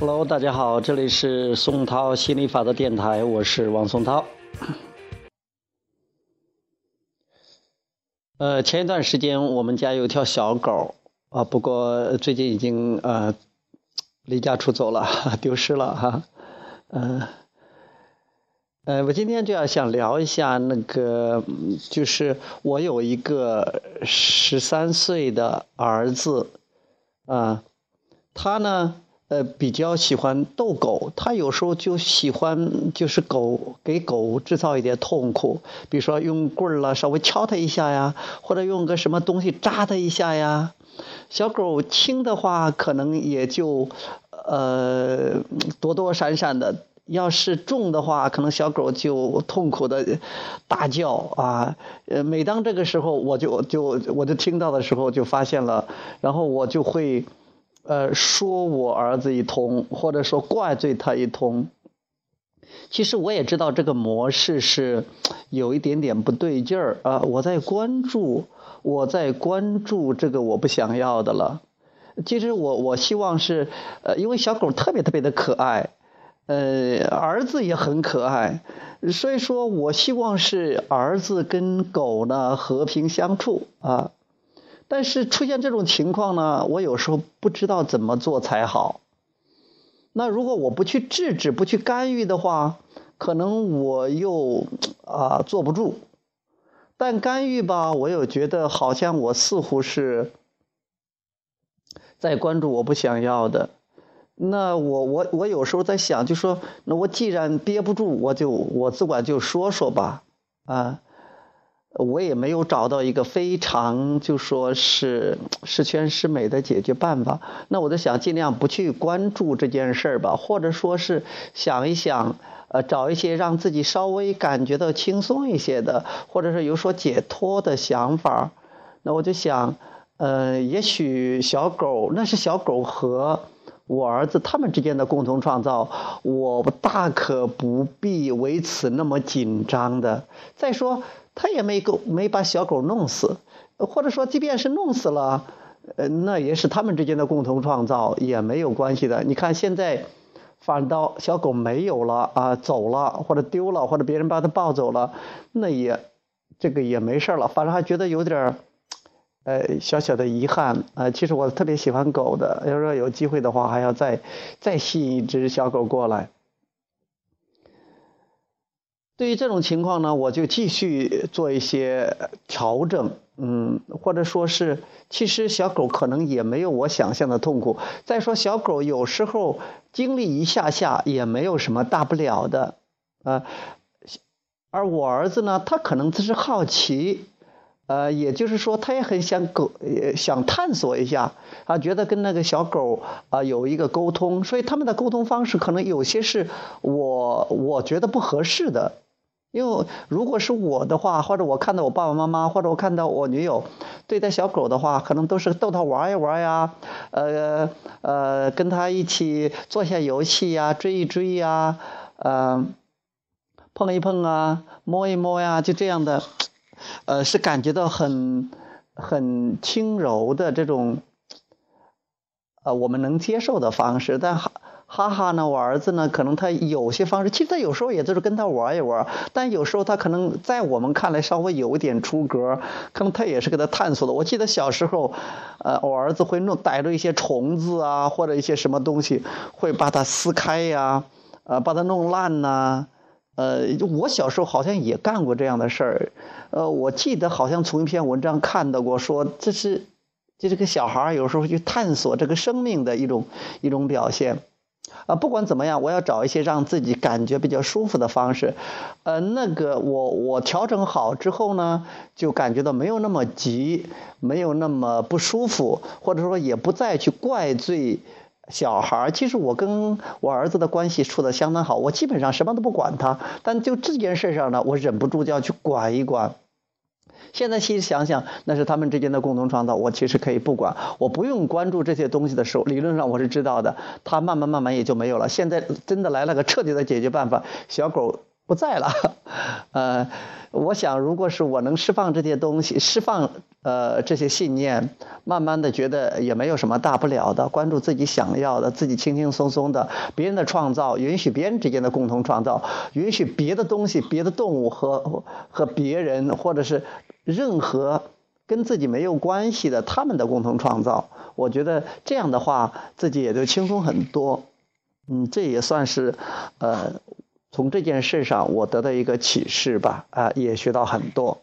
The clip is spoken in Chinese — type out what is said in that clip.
Hello，大家好，这里是宋涛心理法则电台，我是王松涛。呃，前一段时间我们家有条小狗啊，不过最近已经呃离家出走了，丢失了哈。嗯，呃，我今天就要想聊一下那个，就是我有一个十三岁的儿子啊，他呢。呃，比较喜欢逗狗，他有时候就喜欢就是狗给狗制造一点痛苦，比如说用棍儿了稍微敲它一下呀，或者用个什么东西扎它一下呀。小狗轻的话，可能也就呃躲躲闪闪的；要是重的话，可能小狗就痛苦的大叫啊。呃，每当这个时候，我就就我就听到的时候，就发现了，然后我就会。呃，说我儿子一通，或者说怪罪他一通。其实我也知道这个模式是有一点点不对劲儿啊。我在关注，我在关注这个我不想要的了。其实我我希望是，呃，因为小狗特别特别的可爱，呃，儿子也很可爱，所以说我希望是儿子跟狗呢和平相处啊。但是出现这种情况呢，我有时候不知道怎么做才好。那如果我不去制止、不去干预的话，可能我又啊坐不住。但干预吧，我又觉得好像我似乎是在关注我不想要的。那我我我有时候在想，就说那我既然憋不住，我就我自管就说说吧，啊。我也没有找到一个非常就说是十全十美的解决办法。那我在想，尽量不去关注这件事儿吧，或者说是想一想，呃，找一些让自己稍微感觉到轻松一些的，或者是有所解脱的想法。那我就想，呃，也许小狗那是小狗和我儿子他们之间的共同创造，我大可不必为此那么紧张的。再说。他也没狗没把小狗弄死，或者说，即便是弄死了，呃，那也是他们之间的共同创造，也没有关系的。你看现在，反倒小狗没有了啊，走了或者丢了，或者别人把它抱走了，那也这个也没事了。反正还觉得有点呃，小小的遗憾啊。其实我特别喜欢狗的，要说有机会的话，还要再再吸引一只小狗过来。对于这种情况呢，我就继续做一些调整，嗯，或者说是，其实小狗可能也没有我想象的痛苦。再说，小狗有时候经历一下下也没有什么大不了的，啊，而我儿子呢，他可能只是好奇，呃，也就是说，他也很想狗，想探索一下，啊，觉得跟那个小狗啊有一个沟通，所以他们的沟通方式可能有些是我我觉得不合适的。因为如果是我的话，或者我看到我爸爸妈妈，或者我看到我女友对待小狗的话，可能都是逗它玩一玩呀，呃呃，跟它一起做下游戏呀，追一追呀，嗯，碰一碰啊，摸一摸呀，就这样的，呃，是感觉到很很轻柔的这种，呃，我们能接受的方式，但还。哈哈呢，我儿子呢，可能他有些方式，其实他有时候也就是跟他玩一玩，但有时候他可能在我们看来稍微有一点出格，可能他也是给他探索的。我记得小时候，呃，我儿子会弄逮着一些虫子啊，或者一些什么东西，会把它撕开呀，呃，把它弄烂呐，呃，我小时候好像也干过这样的事儿，呃，我记得好像从一篇文章看到过，说这是就是个小孩有时候去探索这个生命的一种一种表现。啊，不管怎么样，我要找一些让自己感觉比较舒服的方式。呃，那个我我调整好之后呢，就感觉到没有那么急，没有那么不舒服，或者说也不再去怪罪小孩。其实我跟我儿子的关系处的相当好，我基本上什么都不管他，但就这件事上呢，我忍不住就要去管一管。现在其实想想，那是他们之间的共同创造。我其实可以不管，我不用关注这些东西的时候，理论上我是知道的。他慢慢慢慢也就没有了。现在真的来了个彻底的解决办法，小狗不在了。呃，我想，如果是我能释放这些东西，释放呃这些信念，慢慢的觉得也没有什么大不了的，关注自己想要的，自己轻轻松松的，别人的创造，允许别人之间的共同创造，允许别的东西、别的动物和和别人，或者是任何跟自己没有关系的他们的共同创造。我觉得这样的话，自己也就轻松很多。嗯，这也算是呃。从这件事上，我得到一个启示吧，啊，也学到很多。